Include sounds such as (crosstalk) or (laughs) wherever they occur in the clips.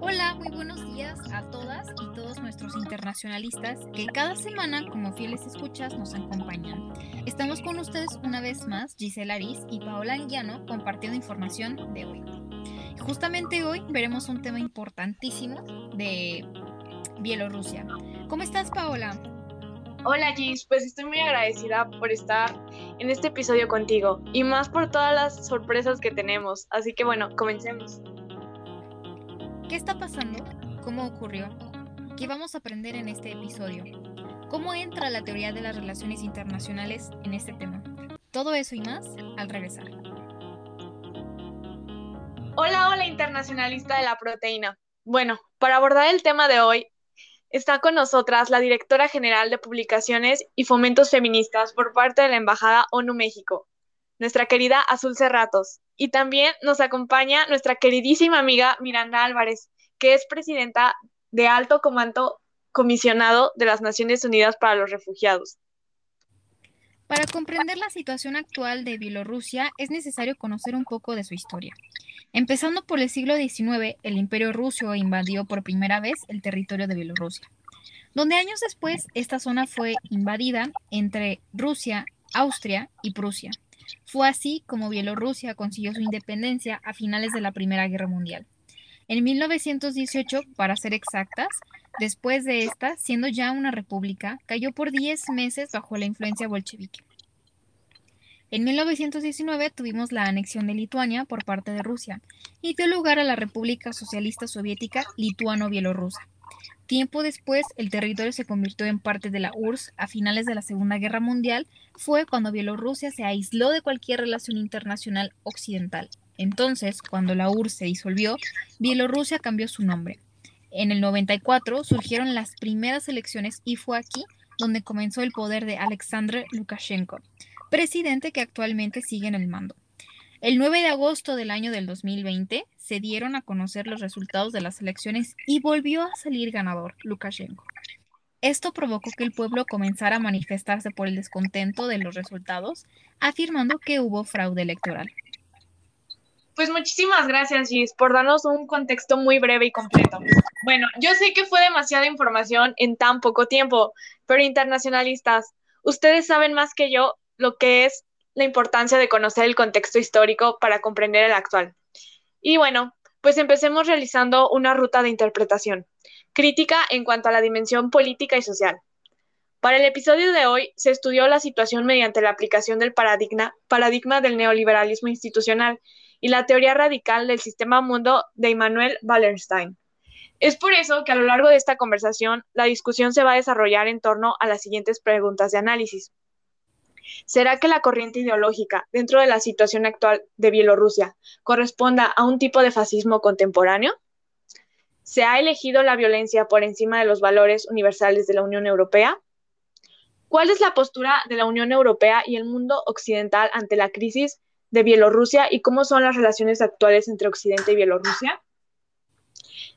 Hola, muy buenos días a todas y todos nuestros internacionalistas que cada semana como fieles escuchas nos acompañan. Estamos con ustedes una vez más, Gisela Aris y Paola Anguiano compartiendo información de hoy. Justamente hoy veremos un tema importantísimo de Bielorrusia. ¿Cómo estás, Paola? Hola Gis, pues estoy muy agradecida por estar en este episodio contigo y más por todas las sorpresas que tenemos. Así que bueno, comencemos. ¿Qué está pasando? ¿Cómo ocurrió? ¿Qué vamos a aprender en este episodio? ¿Cómo entra la teoría de las relaciones internacionales en este tema? Todo eso y más al regresar. Hola, hola internacionalista de la proteína. Bueno, para abordar el tema de hoy, Está con nosotras la directora general de Publicaciones y Fomentos Feministas por parte de la Embajada ONU México, nuestra querida Azul Cerratos. Y también nos acompaña nuestra queridísima amiga Miranda Álvarez, que es presidenta de Alto Comando Comisionado de las Naciones Unidas para los Refugiados. Para comprender la situación actual de Bielorrusia es necesario conocer un poco de su historia. Empezando por el siglo XIX, el Imperio Ruso invadió por primera vez el territorio de Bielorrusia, donde años después esta zona fue invadida entre Rusia, Austria y Prusia. Fue así como Bielorrusia consiguió su independencia a finales de la Primera Guerra Mundial. En 1918, para ser exactas, después de esta, siendo ya una república, cayó por 10 meses bajo la influencia bolchevique. En 1919 tuvimos la anexión de Lituania por parte de Rusia y dio lugar a la República Socialista Soviética Lituano-Bielorrusa. Tiempo después, el territorio se convirtió en parte de la URSS a finales de la Segunda Guerra Mundial, fue cuando Bielorrusia se aisló de cualquier relación internacional occidental. Entonces, cuando la URSS se disolvió, Bielorrusia cambió su nombre. En el 94 surgieron las primeras elecciones y fue aquí donde comenzó el poder de Alexander Lukashenko, presidente que actualmente sigue en el mando. El 9 de agosto del año del 2020 se dieron a conocer los resultados de las elecciones y volvió a salir ganador Lukashenko. Esto provocó que el pueblo comenzara a manifestarse por el descontento de los resultados, afirmando que hubo fraude electoral. Pues muchísimas gracias, Gis, por darnos un contexto muy breve y completo. Bueno, yo sé que fue demasiada información en tan poco tiempo, pero internacionalistas, ustedes saben más que yo lo que es la importancia de conocer el contexto histórico para comprender el actual. Y bueno, pues empecemos realizando una ruta de interpretación, crítica en cuanto a la dimensión política y social. Para el episodio de hoy se estudió la situación mediante la aplicación del paradigma, paradigma del neoliberalismo institucional y la teoría radical del sistema mundo de Immanuel Wallerstein. Es por eso que a lo largo de esta conversación la discusión se va a desarrollar en torno a las siguientes preguntas de análisis. ¿Será que la corriente ideológica dentro de la situación actual de Bielorrusia corresponda a un tipo de fascismo contemporáneo? ¿Se ha elegido la violencia por encima de los valores universales de la Unión Europea? ¿Cuál es la postura de la Unión Europea y el mundo occidental ante la crisis de Bielorrusia y cómo son las relaciones actuales entre Occidente y Bielorrusia?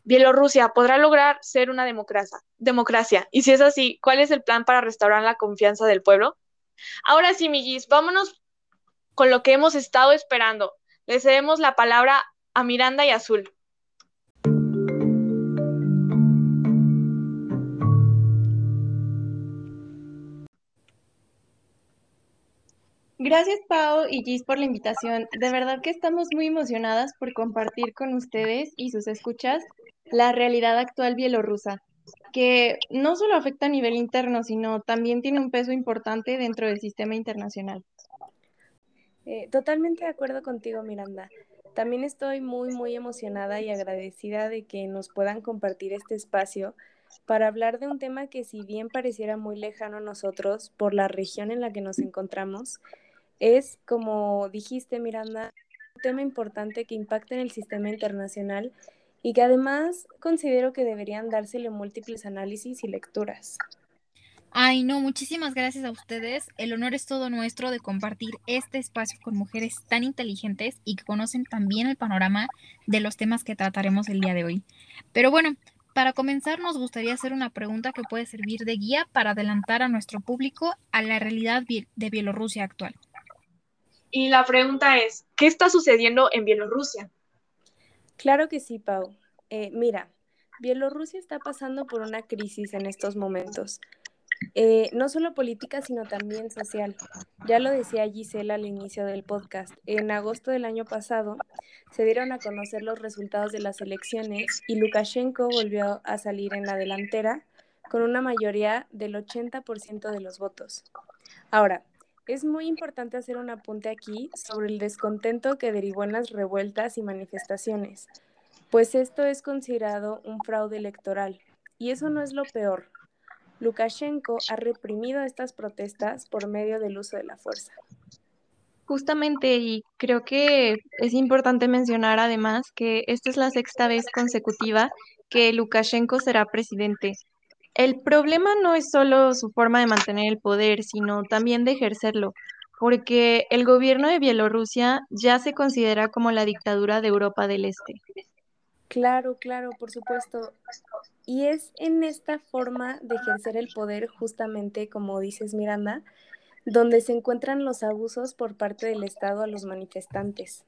Bielorrusia podrá lograr ser una democracia, democracia. Y si es así, ¿cuál es el plan para restaurar la confianza del pueblo? Ahora sí, Miguis, vámonos con lo que hemos estado esperando. Le cedemos la palabra a Miranda y Azul. Gracias Pau y Gis por la invitación. De verdad que estamos muy emocionadas por compartir con ustedes y sus escuchas la realidad actual bielorrusa que no solo afecta a nivel interno, sino también tiene un peso importante dentro del sistema internacional. Eh, totalmente de acuerdo contigo, Miranda. También estoy muy, muy emocionada y agradecida de que nos puedan compartir este espacio para hablar de un tema que si bien pareciera muy lejano a nosotros por la región en la que nos encontramos, es, como dijiste, Miranda, un tema importante que impacta en el sistema internacional y que además considero que deberían dársele múltiples análisis y lecturas. Ay, no, muchísimas gracias a ustedes. El honor es todo nuestro de compartir este espacio con mujeres tan inteligentes y que conocen también el panorama de los temas que trataremos el día de hoy. Pero bueno, para comenzar nos gustaría hacer una pregunta que puede servir de guía para adelantar a nuestro público a la realidad de Bielorrusia actual. Y la pregunta es, ¿qué está sucediendo en Bielorrusia? Claro que sí, Pau. Eh, mira, Bielorrusia está pasando por una crisis en estos momentos. Eh, no solo política, sino también social. Ya lo decía Gisela al inicio del podcast. En agosto del año pasado se dieron a conocer los resultados de las elecciones y Lukashenko volvió a salir en la delantera con una mayoría del 80% de los votos. Ahora, es muy importante hacer un apunte aquí sobre el descontento que derivó en las revueltas y manifestaciones, pues esto es considerado un fraude electoral. Y eso no es lo peor. Lukashenko ha reprimido estas protestas por medio del uso de la fuerza. Justamente, y creo que es importante mencionar además que esta es la sexta vez consecutiva que Lukashenko será presidente. El problema no es solo su forma de mantener el poder, sino también de ejercerlo, porque el gobierno de Bielorrusia ya se considera como la dictadura de Europa del Este. Claro, claro, por supuesto. Y es en esta forma de ejercer el poder, justamente como dices Miranda, donde se encuentran los abusos por parte del Estado a los manifestantes.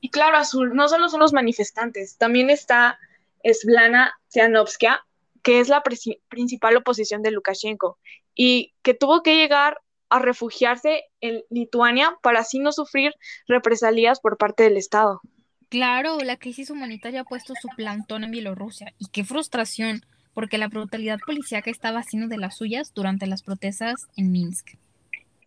Y claro, Azul, no solo son los manifestantes, también está Svetlana Tsianovskia, que es la principal oposición de Lukashenko y que tuvo que llegar a refugiarse en Lituania para así no sufrir represalias por parte del Estado. Claro, la crisis humanitaria ha puesto su plantón en Bielorrusia y qué frustración, porque la brutalidad policíaca estaba haciendo de las suyas durante las protestas en Minsk.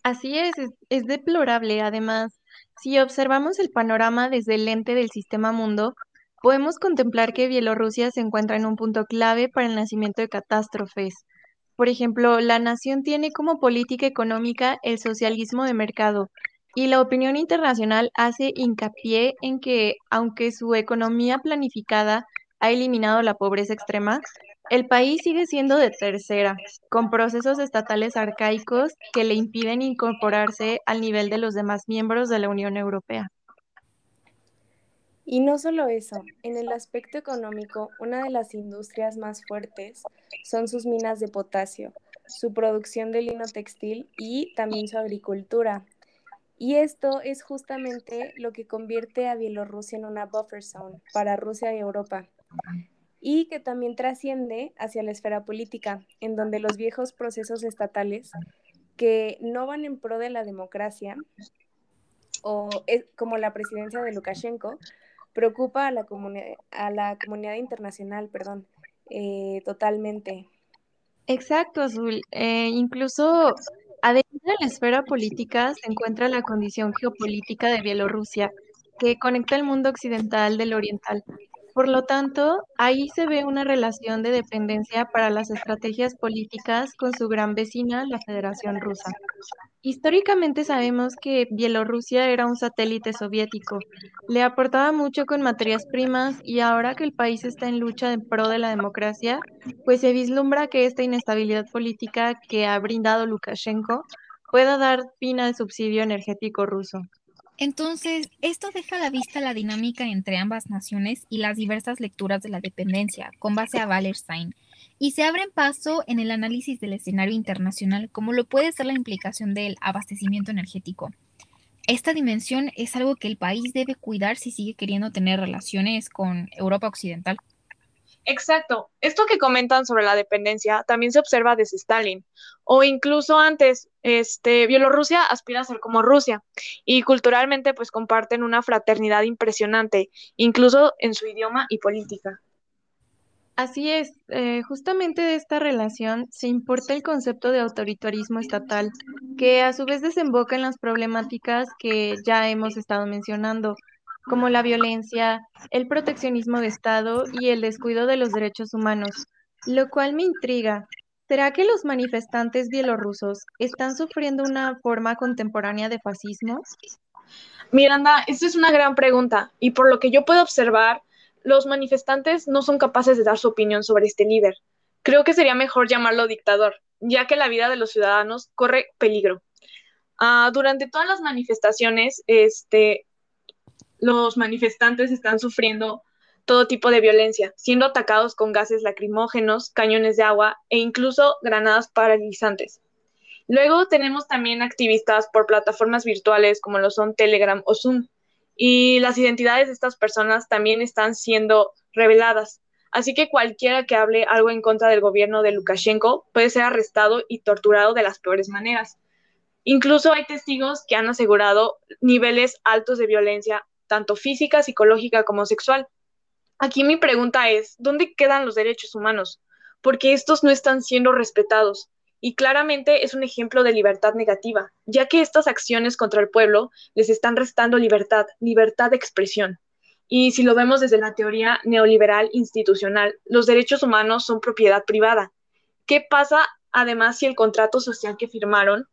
Así es, es, es deplorable. Además, si observamos el panorama desde el lente del sistema mundo, podemos contemplar que Bielorrusia se encuentra en un punto clave para el nacimiento de catástrofes. Por ejemplo, la nación tiene como política económica el socialismo de mercado, y la opinión internacional hace hincapié en que, aunque su economía planificada ha eliminado la pobreza extrema, el país sigue siendo de tercera, con procesos estatales arcaicos que le impiden incorporarse al nivel de los demás miembros de la Unión Europea. Y no solo eso, en el aspecto económico, una de las industrias más fuertes son sus minas de potasio, su producción de lino textil y también su agricultura, y esto es justamente lo que convierte a Bielorrusia en una buffer zone para Rusia y Europa. Y que también trasciende hacia la esfera política, en donde los viejos procesos estatales que no van en pro de la democracia, o como la presidencia de Lukashenko, preocupa a la, a la comunidad internacional, perdón, eh, totalmente. Exacto, Azul. Eh, incluso Además de la esfera política se encuentra la condición geopolítica de Bielorrusia, que conecta el mundo occidental del oriental. Por lo tanto, ahí se ve una relación de dependencia para las estrategias políticas con su gran vecina, la Federación Rusa. Históricamente sabemos que Bielorrusia era un satélite soviético, le aportaba mucho con materias primas y ahora que el país está en lucha en pro de la democracia, pues se vislumbra que esta inestabilidad política que ha brindado Lukashenko pueda dar fin al subsidio energético ruso. Entonces, esto deja a la vista la dinámica entre ambas naciones y las diversas lecturas de la dependencia, con base a Wallerstein, y se abren paso en el análisis del escenario internacional, como lo puede ser la implicación del abastecimiento energético. Esta dimensión es algo que el país debe cuidar si sigue queriendo tener relaciones con Europa Occidental. Exacto. Esto que comentan sobre la dependencia también se observa desde Stalin o incluso antes. Este, Bielorrusia aspira a ser como Rusia y culturalmente pues comparten una fraternidad impresionante, incluso en su idioma y política. Así es, eh, justamente de esta relación se importa el concepto de autoritarismo estatal, que a su vez desemboca en las problemáticas que ya hemos estado mencionando, como la violencia, el proteccionismo de Estado y el descuido de los derechos humanos, lo cual me intriga. ¿Será que los manifestantes bielorrusos están sufriendo una forma contemporánea de fascismo? Miranda, esta es una gran pregunta y por lo que yo puedo observar, los manifestantes no son capaces de dar su opinión sobre este líder. Creo que sería mejor llamarlo dictador, ya que la vida de los ciudadanos corre peligro. Ah, durante todas las manifestaciones, este, los manifestantes están sufriendo todo tipo de violencia, siendo atacados con gases lacrimógenos, cañones de agua e incluso granadas paralizantes. Luego tenemos también activistas por plataformas virtuales como lo son Telegram o Zoom, y las identidades de estas personas también están siendo reveladas. Así que cualquiera que hable algo en contra del gobierno de Lukashenko puede ser arrestado y torturado de las peores maneras. Incluso hay testigos que han asegurado niveles altos de violencia, tanto física, psicológica como sexual. Aquí mi pregunta es, ¿dónde quedan los derechos humanos? Porque estos no están siendo respetados. Y claramente es un ejemplo de libertad negativa, ya que estas acciones contra el pueblo les están restando libertad, libertad de expresión. Y si lo vemos desde la teoría neoliberal institucional, los derechos humanos son propiedad privada. ¿Qué pasa además si el contrato social que firmaron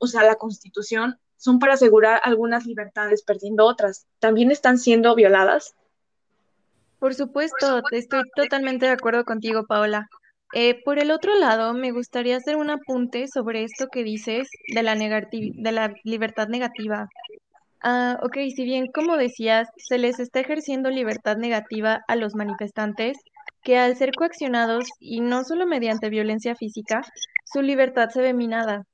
o sea, la constitución, son para asegurar algunas libertades, perdiendo otras. ¿También están siendo violadas? Por supuesto, estoy totalmente de acuerdo contigo, Paola. Eh, por el otro lado, me gustaría hacer un apunte sobre esto que dices de la, libertad negativa. Ah, ok, si bien, como decías, se les está ejerciendo libertad negativa a los manifestantes, que al ser coaccionados, y no solo mediante violencia física, su libertad se ve minada.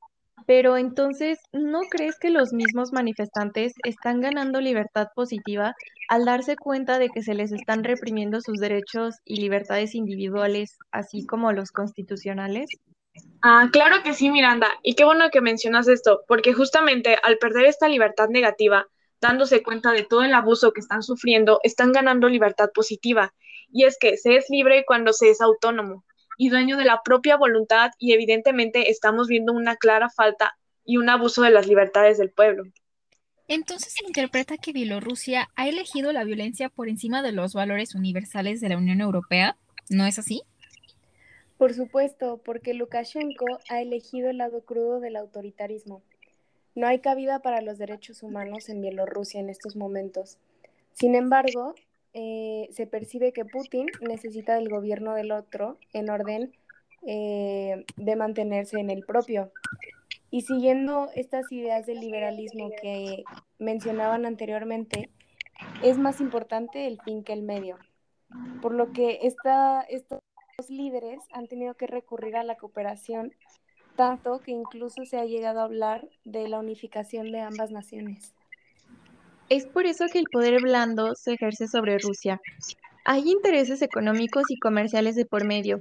Pero entonces, ¿no crees que los mismos manifestantes están ganando libertad positiva al darse cuenta de que se les están reprimiendo sus derechos y libertades individuales, así como los constitucionales? Ah, claro que sí, Miranda. Y qué bueno que mencionas esto, porque justamente al perder esta libertad negativa, dándose cuenta de todo el abuso que están sufriendo, están ganando libertad positiva. Y es que se es libre cuando se es autónomo y dueño de la propia voluntad y evidentemente estamos viendo una clara falta y un abuso de las libertades del pueblo. Entonces se interpreta que Bielorrusia ha elegido la violencia por encima de los valores universales de la Unión Europea, ¿no es así? Por supuesto, porque Lukashenko ha elegido el lado crudo del autoritarismo. No hay cabida para los derechos humanos en Bielorrusia en estos momentos. Sin embargo, eh, se percibe que Putin necesita del gobierno del otro en orden eh, de mantenerse en el propio. Y siguiendo estas ideas del liberalismo que mencionaban anteriormente, es más importante el fin que el medio. Por lo que esta, estos líderes han tenido que recurrir a la cooperación, tanto que incluso se ha llegado a hablar de la unificación de ambas naciones. Es por eso que el poder blando se ejerce sobre Rusia. Hay intereses económicos y comerciales de por medio.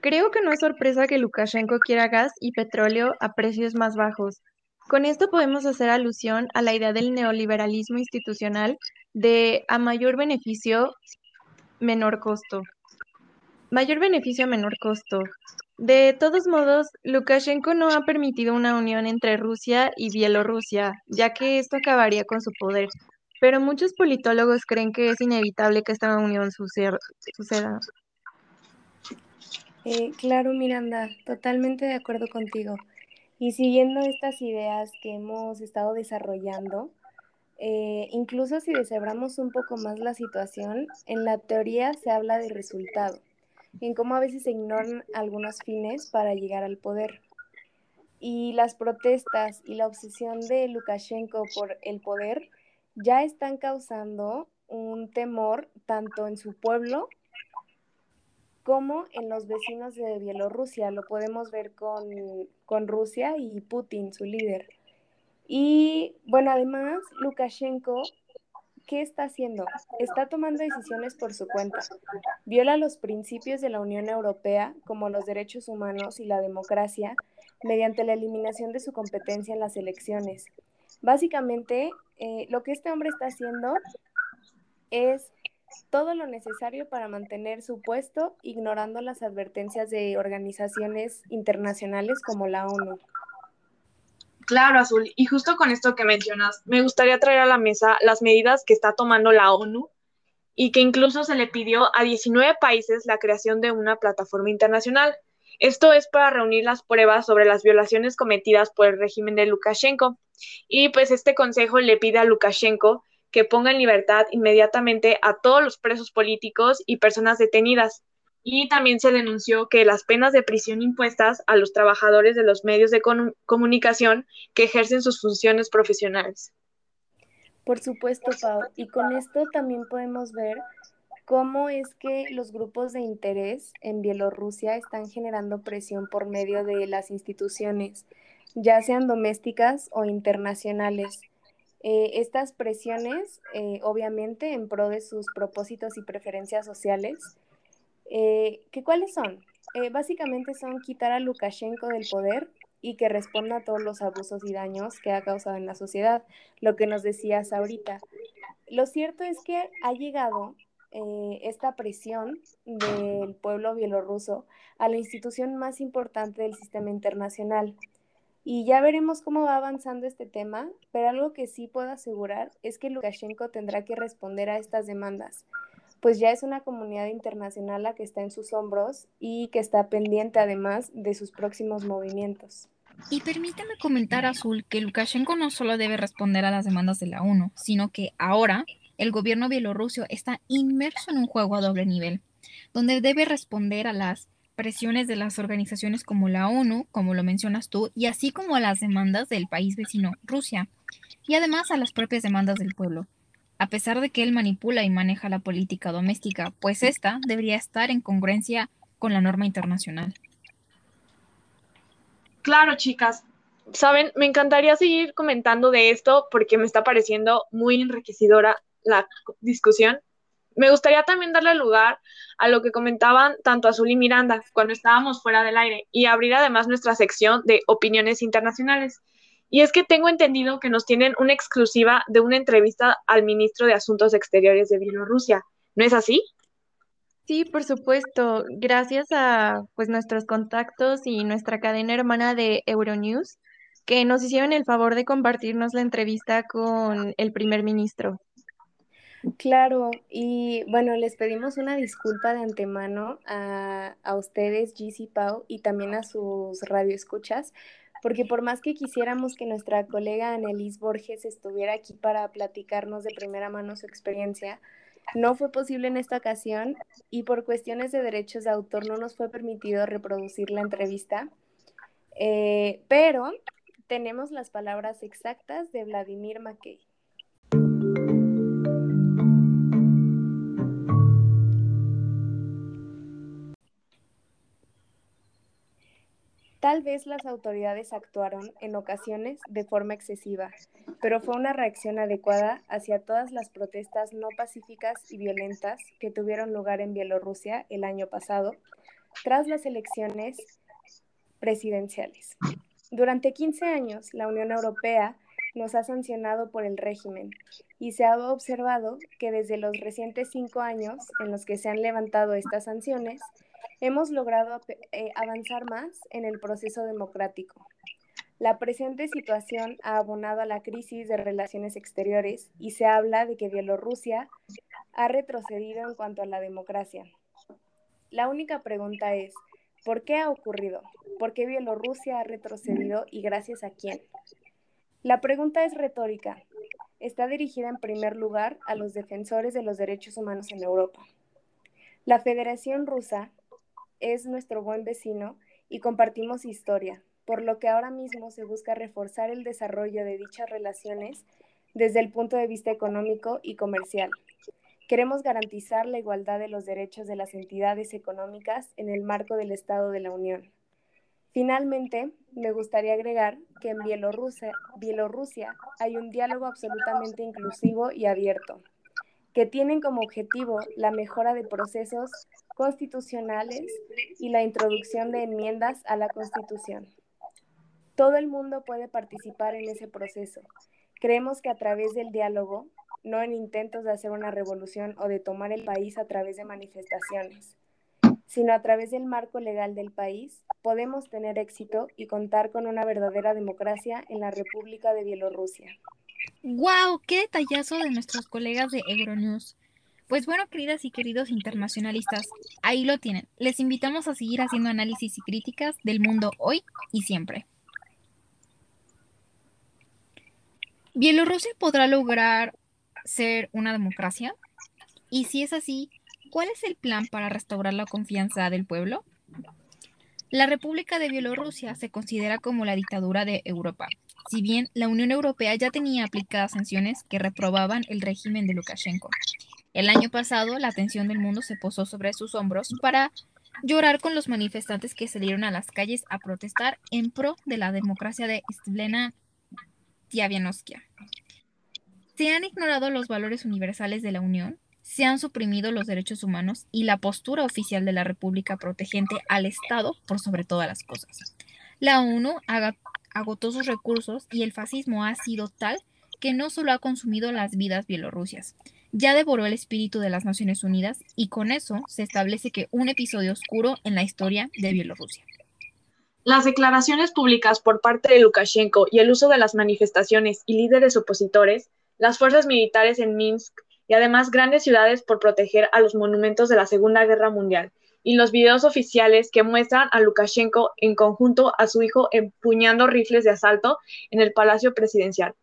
Creo que no es sorpresa que Lukashenko quiera gas y petróleo a precios más bajos. Con esto podemos hacer alusión a la idea del neoliberalismo institucional de a mayor beneficio, menor costo. Mayor beneficio, menor costo. De todos modos, Lukashenko no ha permitido una unión entre Rusia y Bielorrusia, ya que esto acabaría con su poder. Pero muchos politólogos creen que es inevitable que esta unión suceda. Eh, claro, Miranda, totalmente de acuerdo contigo. Y siguiendo estas ideas que hemos estado desarrollando, eh, incluso si deshebramos un poco más la situación, en la teoría se habla de resultado en cómo a veces se ignoran algunos fines para llegar al poder. Y las protestas y la obsesión de Lukashenko por el poder ya están causando un temor tanto en su pueblo como en los vecinos de Bielorrusia. Lo podemos ver con, con Rusia y Putin, su líder. Y bueno, además, Lukashenko ¿qué está haciendo? Está tomando decisiones por su cuenta. Viola los principios de la Unión Europea, como los derechos humanos y la democracia, mediante la eliminación de su competencia en las elecciones. Básicamente, eh, lo que este hombre está haciendo es todo lo necesario para mantener su puesto, ignorando las advertencias de organizaciones internacionales como la ONU. Claro, Azul. Y justo con esto que mencionas, me gustaría traer a la mesa las medidas que está tomando la ONU y que incluso se le pidió a 19 países la creación de una plataforma internacional. Esto es para reunir las pruebas sobre las violaciones cometidas por el régimen de Lukashenko. Y pues este consejo le pide a Lukashenko que ponga en libertad inmediatamente a todos los presos políticos y personas detenidas, y también se denunció que las penas de prisión impuestas a los trabajadores de los medios de comunicación que ejercen sus funciones profesionales. Por supuesto, Pau. Y con esto también podemos ver cómo es que los grupos de interés en Bielorrusia están generando presión por medio de las instituciones, ya sean domésticas o internacionales. Eh, estas presiones, eh, obviamente, en pro de sus propósitos y preferencias sociales, eh, ¿que ¿cuáles son? básicamente son quitar a Lukashenko del poder y que responda a todos los abusos y daños que ha causado en la sociedad, lo que nos decías ahorita. Lo cierto es que ha llegado esta presión del pueblo bielorruso a la institución más importante del sistema internacional, y ya veremos cómo va avanzando este tema, pero algo que sí puedo asegurar es que Lukashenko tendrá que responder a estas demandas, pues ya es una comunidad internacional la que está en sus hombros y que está pendiente además de sus próximos movimientos. Y permíteme comentar, Azul, que Lukashenko no solo debe responder a las demandas de la ONU, sino que ahora el gobierno bielorruso está inmerso en un juego a doble nivel, donde debe responder a las presiones de las organizaciones como la ONU, como lo mencionas tú, y así como a las demandas del país vecino, Rusia, y además a las propias demandas del pueblo. A pesar de que él manipula y maneja la política doméstica, pues esta debería estar en congruencia con la norma internacional. Claro, chicas. Saben, me encantaría seguir comentando de esto porque me está pareciendo muy enriquecedora la discusión me gustaría también darle lugar a lo que comentaban tanto Azul y Miranda cuando estábamos fuera del aire y abrir además nuestra sección de opiniones internacionales. Y es que tengo entendido que nos tienen una exclusiva de una entrevista al ministro de Asuntos Exteriores de Bielorrusia. ¿No es así? Sí, por supuesto. Gracias a pues nuestros contactos y nuestra cadena hermana de Euronews que nos hicieron el favor de compartirnos la entrevista con el primer ministro. Claro, y bueno, les pedimos una disculpa de antemano a, a ustedes, GC Pau, y también a sus radioescuchas, porque por más que quisiéramos que nuestra colega Annelise Borges estuviera aquí para platicarnos de primera mano su experiencia, no fue posible en esta ocasión y por cuestiones de derechos de autor no nos fue permitido reproducir la entrevista, eh, pero tenemos las palabras exactas de Vladimir Mackey. Tal vez las autoridades actuaron en ocasiones de forma excesiva, pero fue una reacción adecuada hacia todas las protestas no pacíficas y violentas que tuvieron lugar en Bielorrusia el año pasado, tras las elecciones presidenciales. Durante 15 años, la Unión Europea nos ha sancionado por el régimen y se ha observado que desde los recientes cinco años en los que se han levantado estas sanciones, hemos logrado eh, avanzar más en el proceso democrático. La presente situación ha abonado a la crisis de relaciones exteriores y se habla de que Bielorrusia ha retrocedido en cuanto a la democracia. La única pregunta es, ¿por qué ha ocurrido? ¿Por qué Bielorrusia ha retrocedido y gracias a quién? La pregunta es retórica. Está dirigida en primer lugar a los defensores de los derechos humanos en Europa. La Federación Rusa es nuestro buen vecino y compartimos historia, por lo que ahora mismo se busca reforzar el desarrollo de dichas relaciones desde el punto de vista económico y comercial. Queremos garantizar la igualdad de los derechos de las entidades económicas en el marco del Estado de la Unión. Finalmente, me gustaría agregar que en Bielorrusia, Bielorrusia hay un diálogo absolutamente inclusivo y abierto, que tienen como objetivo la mejora de procesos constitucionales y la introducción de enmiendas a la Constitución. Todo el mundo puede participar en ese proceso. Creemos que a través del diálogo, no en intentos de hacer una revolución o de tomar el país a través de manifestaciones, sino a través del marco legal del país, podemos tener éxito y contar con una verdadera democracia en la República de Bielorrusia. ¡Wow! ¡Qué detallazo de nuestros colegas de Euronews! Pues bueno, queridas y queridos internacionalistas, ahí lo tienen. Les invitamos a seguir haciendo análisis y críticas del mundo hoy y siempre. ¿Bielorrusia podrá lograr ser una democracia? Y si es así, ¿cuál es el plan para restaurar la confianza del pueblo? La República de Bielorrusia se considera como la dictadura de Europa, si bien la Unión Europea ya tenía aplicadas sanciones que reprobaban el régimen de Lukashenko. El año pasado, la atención del mundo se posó sobre sus hombros para llorar con los manifestantes que salieron a las calles a protestar en pro de la democracia de Stlena Tiavianovskia. Se han ignorado los valores universales de la Unión, se han suprimido los derechos humanos y la postura oficial de la República protegente al Estado por sobre todas las cosas. La ONU agotó sus recursos y el fascismo ha sido tal que no solo ha consumido las vidas bielorrusias, ya devoró el espíritu de las Naciones Unidas y con eso se establece que un episodio oscuro en la historia de Bielorrusia. Las declaraciones públicas por parte de Lukashenko y el uso de las manifestaciones y líderes opositores, las fuerzas militares en Minsk y además grandes ciudades por proteger a los monumentos de la Segunda Guerra Mundial y los videos oficiales que muestran a Lukashenko en conjunto a su hijo empuñando rifles de asalto en el Palacio Presidencial.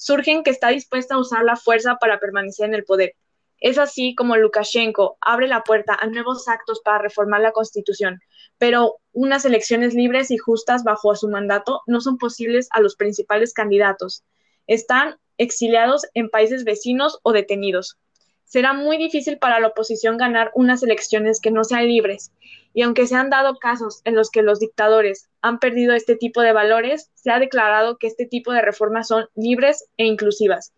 Surgen que está dispuesta a usar la fuerza para permanecer en el poder. Es así como Lukashenko abre la puerta a nuevos actos para reformar la Constitución, pero unas elecciones libres y justas bajo su mandato no son posibles a los principales candidatos. Están exiliados en países vecinos o detenidos. Será muy difícil para la oposición ganar unas elecciones que no sean libres, y aunque se han dado casos en los que los dictadores han perdido este tipo de valores, se ha declarado que este tipo de reformas son libres e inclusivas,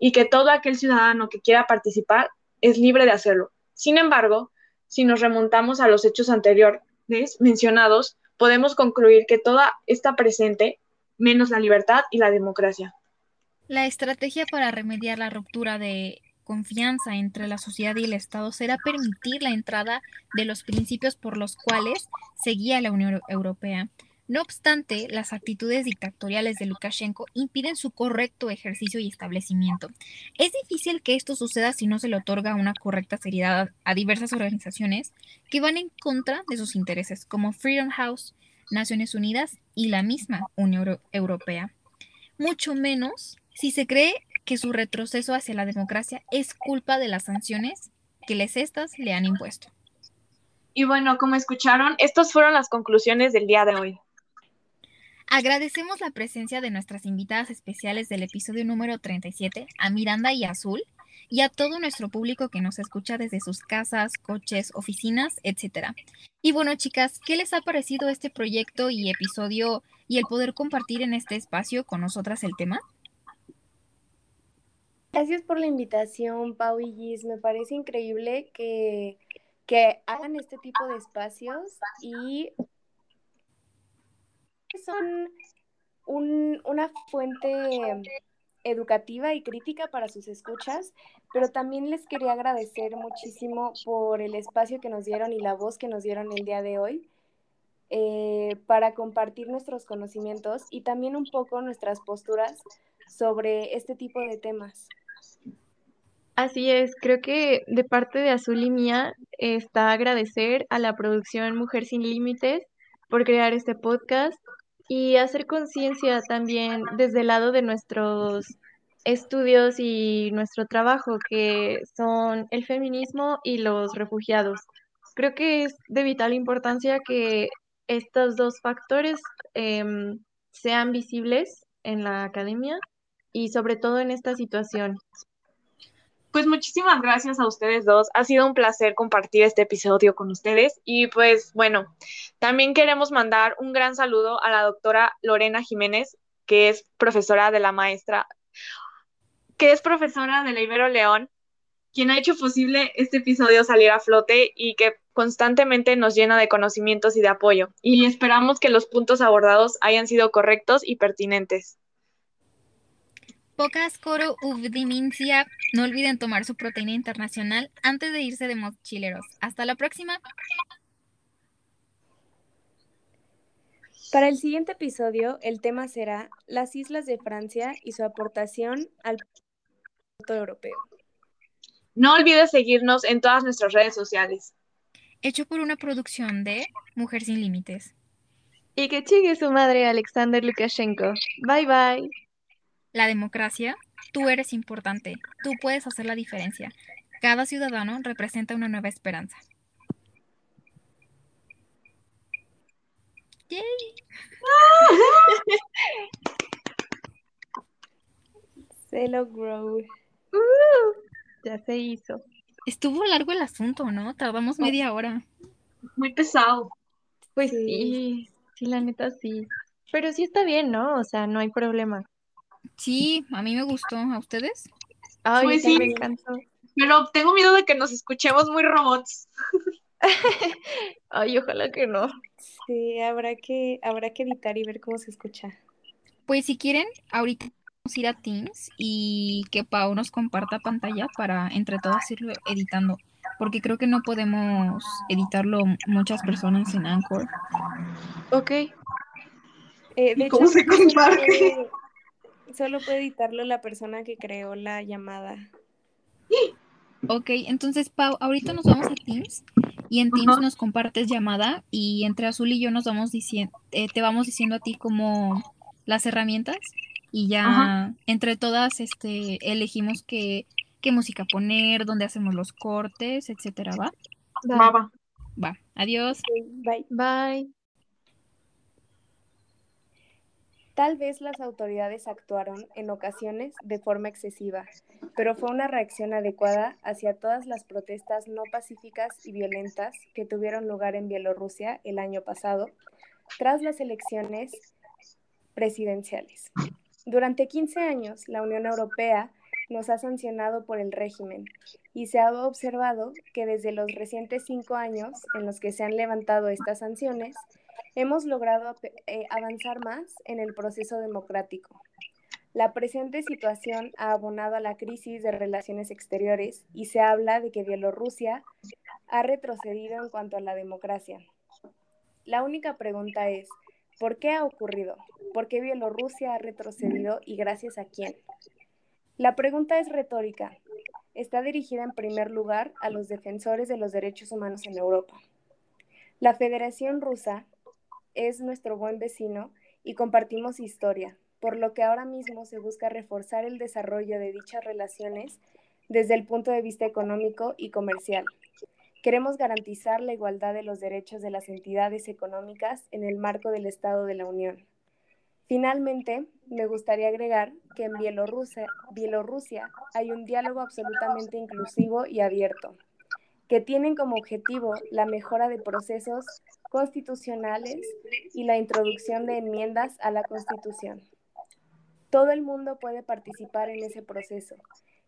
y que todo aquel ciudadano que quiera participar es libre de hacerlo. Sin embargo, si nos remontamos a los hechos anteriores mencionados, podemos concluir que toda está presente, menos la libertad y la democracia. La estrategia para remediar la ruptura de confianza entre la sociedad y el Estado será permitir la entrada de los principios por los cuales seguía la Unión Europea. No obstante, las actitudes dictatoriales de Lukashenko impiden su correcto ejercicio y establecimiento. Es difícil que esto suceda si no se le otorga una correcta seriedad a diversas organizaciones que van en contra de sus intereses, como Freedom House, Naciones Unidas y la misma Unión Europea. Mucho menos si se cree que su retroceso hacia la democracia es culpa de las sanciones que les estas le han impuesto. Y bueno, como escucharon, estas fueron las conclusiones del día de hoy. Agradecemos la presencia de nuestras invitadas especiales del episodio número 37, a Miranda y Azul, y a todo nuestro público que nos escucha desde sus casas, coches, oficinas, etc. Y bueno, chicas, ¿qué les ha parecido este proyecto y episodio y el poder compartir en este espacio con nosotras el tema? Gracias por la invitación, Pau y Gis. Me parece increíble que, hagan este tipo de espacios y son una fuente educativa y crítica para sus escuchas, pero también les quería agradecer muchísimo por el espacio que nos dieron y la voz que nos dieron el día de hoy eh, para compartir nuestros conocimientos y también un poco nuestras posturas sobre este tipo de temas. Así es, creo que de parte de Azul y mía está agradecer a la producción Mujer Sin Límites por crear este podcast y hacer conciencia también desde el lado de nuestros estudios y nuestro trabajo, que son el feminismo y los refugiados. Creo que es de vital importancia que estos dos factores em, sean visibles en la academia y sobre todo en esta situación. Pues muchísimas gracias a ustedes dos. Ha sido un placer compartir este episodio con ustedes. Y pues bueno, también queremos mandar un gran saludo a la doctora Lorena Jiménez, que es profesora de la maestra, que es profesora de la Ibero León, quien ha hecho posible este episodio salir a flote y que constantemente nos llena de conocimientos y de apoyo. Y esperamos que los puntos abordados hayan sido correctos y pertinentes. Pocas coro uvdimincia. No olviden tomar su proteína internacional antes de irse de mochileros. Hasta la próxima. Para el siguiente episodio, el tema será las islas de Francia y su aportación al proyecto europeo. No olvides seguirnos en todas nuestras redes sociales. Hecho por una producción de Mujer Sin Límites. Y que chigue su madre Alexander Lukashenko. Bye bye. La democracia, tú eres importante, tú puedes hacer la diferencia. Cada ciudadano representa una nueva esperanza. ¡Yay! (laughs) se logró. Uh, ya se hizo. Estuvo largo el asunto, ¿no? Tardamos media hora. Muy pesado. Pues sí, sí, la neta sí. Pero sí está bien, ¿no? O sea, no hay problema. Sí, a mí me gustó. ¿A ustedes? Ay, Pues sí, me encantó. Pero tengo miedo de que nos escuchemos muy robots. (laughs) Ay, ojalá que no. Sí, habrá que, habrá que editar y ver cómo se escucha. Pues si quieren, ahorita vamos a ir a Teams y que Pau nos comparta pantalla para entre todas irlo editando, porque creo que no podemos editarlo muchas personas en Anchor. Ok. Eh, de ¿Y cómo se comparte? Solo puede editarlo la persona que creó la llamada. Ok, entonces Pau, ahorita nos vamos a Teams y en Teams nos compartes llamada y entre Azul y yo nos vamos diciendo, te vamos diciendo a ti como las herramientas y ya entre todas este elegimos qué, qué música poner, dónde hacemos los cortes, etcétera, ¿va? Va, va. Va, adiós. Bye. Bye. Tal vez las autoridades actuaron en ocasiones de forma excesiva, pero fue una reacción adecuada hacia todas las protestas no pacíficas y violentas que tuvieron lugar en Bielorrusia el año pasado, tras las elecciones presidenciales. Durante 15 años, la Unión Europea nos ha sancionado por el régimen y se ha observado que desde los recientes cinco años en los que se han levantado estas sanciones, hemos logrado eh, avanzar más en el proceso democrático. La presente situación ha abonado a la crisis de relaciones exteriores y se habla de que Bielorrusia ha retrocedido en cuanto a la democracia. La única pregunta es, ¿por qué ha ocurrido? ¿Por qué Bielorrusia ha retrocedido y gracias a quién? La pregunta es retórica. Está dirigida en primer lugar a los defensores de los derechos humanos en Europa. La Federación Rusa es nuestro buen vecino y compartimos historia, por lo que ahora mismo se busca reforzar el desarrollo de dichas relaciones desde el punto de vista económico y comercial. Queremos garantizar la igualdad de los derechos de las entidades económicas en el marco del Estado de la Unión. Finalmente, me gustaría agregar que en Bielorrusia, Bielorrusia hay un diálogo absolutamente inclusivo y abierto, que tienen como objetivo la mejora de procesos constitucionales y la introducción de enmiendas a la Constitución. Todo el mundo puede participar en ese proceso.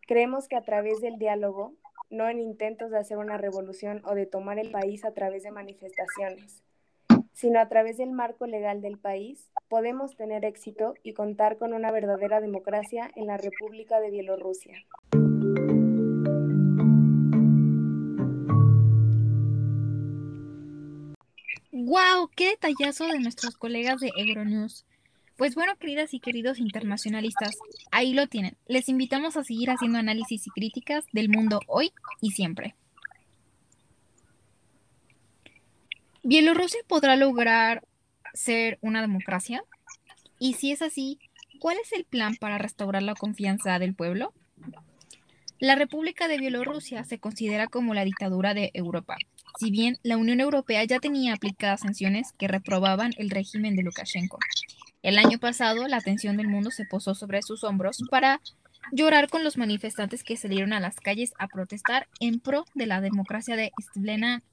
Creemos que a través del diálogo, no en intentos de hacer una revolución o de tomar el país a través de manifestaciones, sino a través del marco legal del país, podemos tener éxito y contar con una verdadera democracia en la República de Bielorrusia. ¡Wow! ¡Qué detallazo de nuestros colegas de Euronews! Pues bueno, queridas y queridos internacionalistas, ahí lo tienen. Les invitamos a seguir haciendo análisis y críticas del mundo hoy y siempre. ¿Bielorrusia podrá lograr ser una democracia? Y si es así, ¿cuál es el plan para restaurar la confianza del pueblo? La República de Bielorrusia se considera como la dictadura de Europa, si bien la Unión Europea ya tenía aplicadas sanciones que reprobaban el régimen de Lukashenko. El año pasado, la atención del mundo se posó sobre sus hombros para llorar con los manifestantes que salieron a las calles a protestar en pro de la democracia de Stvlena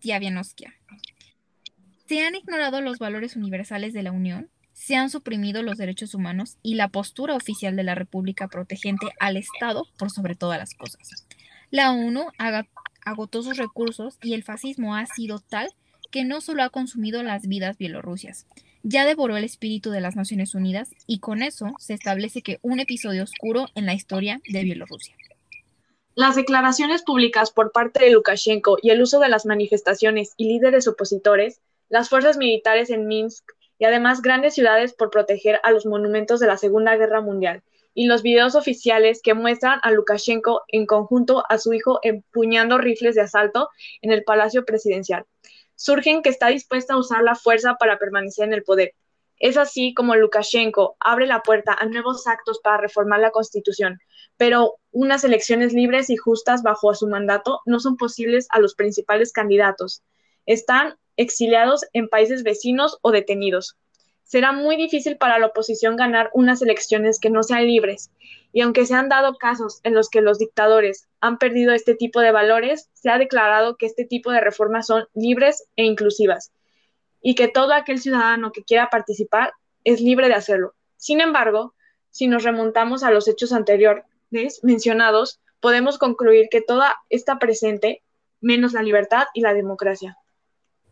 Tiavianovskia. Se han ignorado los valores universales de la Unión, se han suprimido los derechos humanos y la postura oficial de la República protegente al Estado por sobre todas las cosas. La ONU agotó sus recursos y el fascismo ha sido tal que no solo ha consumido las vidas bielorrusias, ya devoró el espíritu de las Naciones Unidas y con eso se establece que un episodio oscuro en la historia de Bielorrusia. Las declaraciones públicas por parte de Lukashenko y el uso de las manifestaciones y líderes opositores, las fuerzas militares en Minsk y además grandes ciudades por proteger a los monumentos de la Segunda Guerra Mundial y los videos oficiales que muestran a Lukashenko en conjunto a su hijo empuñando rifles de asalto en el Palacio Presidencial surgen que está dispuesta a usar la fuerza para permanecer en el poder. Es así como Lukashenko abre la puerta a nuevos actos para reformar la constitución, pero unas elecciones libres y justas bajo su mandato no son posibles a los principales candidatos. Están exiliados en países vecinos o detenidos. Será muy difícil para la oposición ganar unas elecciones que no sean libres, y aunque se han dado casos en los que los dictadores han perdido este tipo de valores, se ha declarado que este tipo de reformas son libres e inclusivas, y que todo aquel ciudadano que quiera participar es libre de hacerlo. Sin embargo, si nos remontamos a los hechos anterior, mencionados, podemos concluir que toda está presente, menos la libertad y la democracia.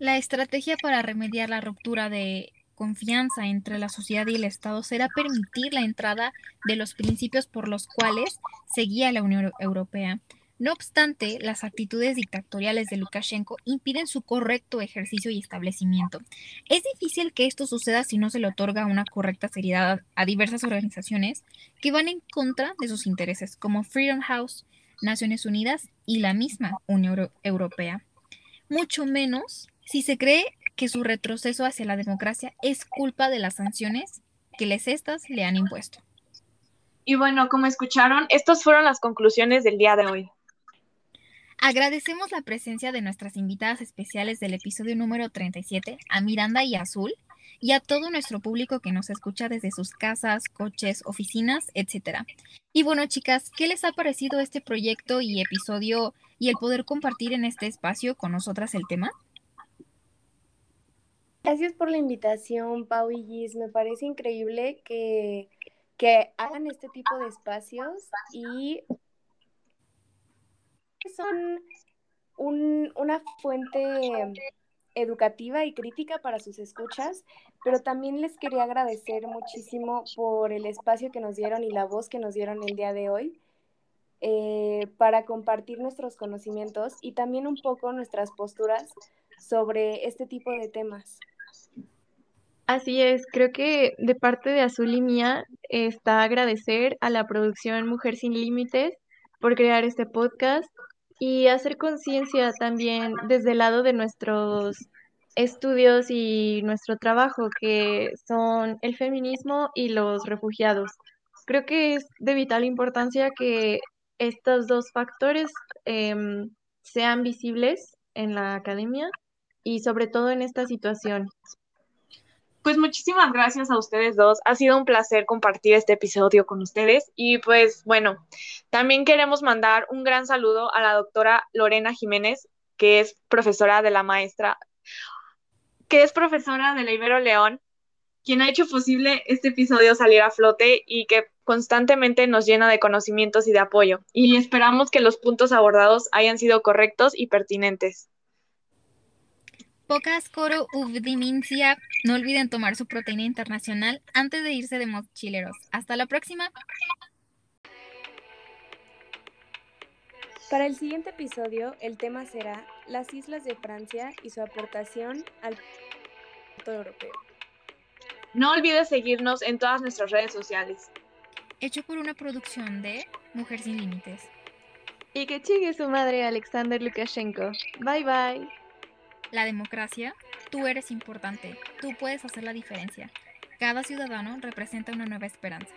La estrategia para remediar la ruptura de confianza entre la sociedad y el Estado será permitir la entrada de los principios por los cuales seguía la Unión Europea. No obstante, las actitudes dictatoriales de Lukashenko impiden su correcto ejercicio y establecimiento. Es difícil que esto suceda si no se le otorga una correcta seriedad a diversas organizaciones que van en contra de sus intereses, como Freedom House, Naciones Unidas y la misma Unión Europea. Mucho menos si se cree que su retroceso hacia la democracia es culpa de las sanciones que les estas le han impuesto. Y bueno, como escucharon, estas fueron las conclusiones del día de hoy. Agradecemos la presencia de nuestras invitadas especiales del episodio número 37, a Miranda y Azul, y a todo nuestro público que nos escucha desde sus casas, coches, oficinas, etc. Y bueno, chicas, ¿qué les ha parecido este proyecto y episodio y el poder compartir en este espacio con nosotras el tema? Gracias por la invitación, Pau y Gis. Me parece increíble que, que hagan este tipo de espacios y son una fuente educativa y crítica para sus escuchas, pero también les quería agradecer muchísimo por el espacio que nos dieron y la voz que nos dieron el día de hoy eh, para compartir nuestros conocimientos y también un poco nuestras posturas sobre este tipo de temas. Así es, creo que de parte de Azul y mía está agradecer a la producción Mujer Sin Límites por crear este podcast y hacer conciencia también desde el lado de nuestros estudios y nuestro trabajo, que son el feminismo y los refugiados. Creo que es de vital importancia que estos dos factores em, sean visibles en la academia y sobre todo en esta situación. Pues muchísimas gracias a ustedes dos. Ha sido un placer compartir este episodio con ustedes. Y pues bueno, también queremos mandar un gran saludo a la doctora Lorena Jiménez, que es profesora de la maestra, que es profesora de la Ibero León, quien ha hecho posible este episodio salir a flote y que constantemente nos llena de conocimientos y de apoyo. Y esperamos que los puntos abordados hayan sido correctos y pertinentes. Pocas coro uvdimincia. No olviden tomar su proteína internacional antes de irse de mochileros. Hasta la próxima. Para el siguiente episodio, el tema será las islas de Francia y su aportación al europeo. No olvides seguirnos en todas nuestras redes sociales. Hecho por una producción de Mujer Sin Límites. Y que chingue su madre Alexander Lukashenko. Bye bye. La democracia, tú eres importante, tú puedes hacer la diferencia. Cada ciudadano representa una nueva esperanza.